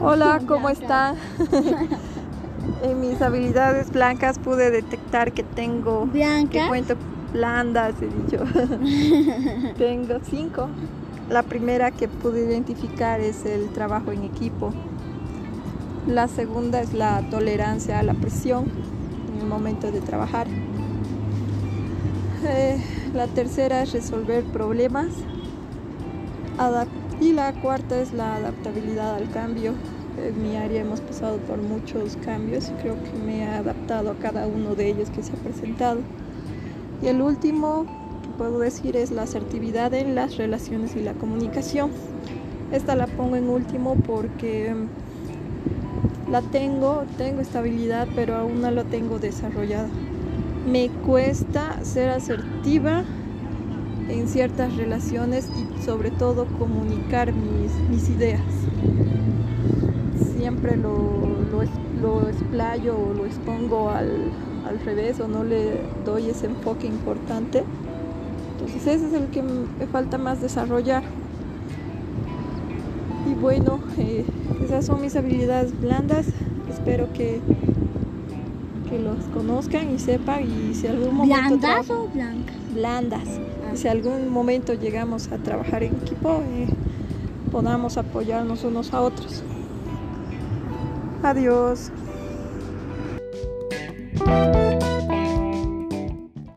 Hola, ¿cómo están? en mis habilidades blancas pude detectar que tengo... ¿Blancas? Que cuento blandas, he dicho. tengo cinco. La primera que pude identificar es el trabajo en equipo. La segunda es la tolerancia a la presión en el momento de trabajar. Eh, la tercera es resolver problemas. y la cuarta es la adaptabilidad al cambio. En mi área hemos pasado por muchos cambios y creo que me he adaptado a cada uno de ellos que se ha presentado. Y el último que puedo decir es la asertividad en las relaciones y la comunicación. Esta la pongo en último porque la tengo, tengo estabilidad, pero aún no la tengo desarrollada me cuesta ser asertiva en ciertas relaciones y sobre todo comunicar mis, ideas. Siempre lo, lo, explayo o lo expongo al, al, revés o no le doy ese enfoque importante. Entonces ese es el que me falta más desarrollar. Y bueno, eh, esas son mis habilidades blandas. Espero que que los conozcan y sepan y si algún momento ¿Blandas o blancas? Blandas. Y si algún momento llegamos a trabajar en equipo, eh, podamos apoyarnos unos a otros. Adiós.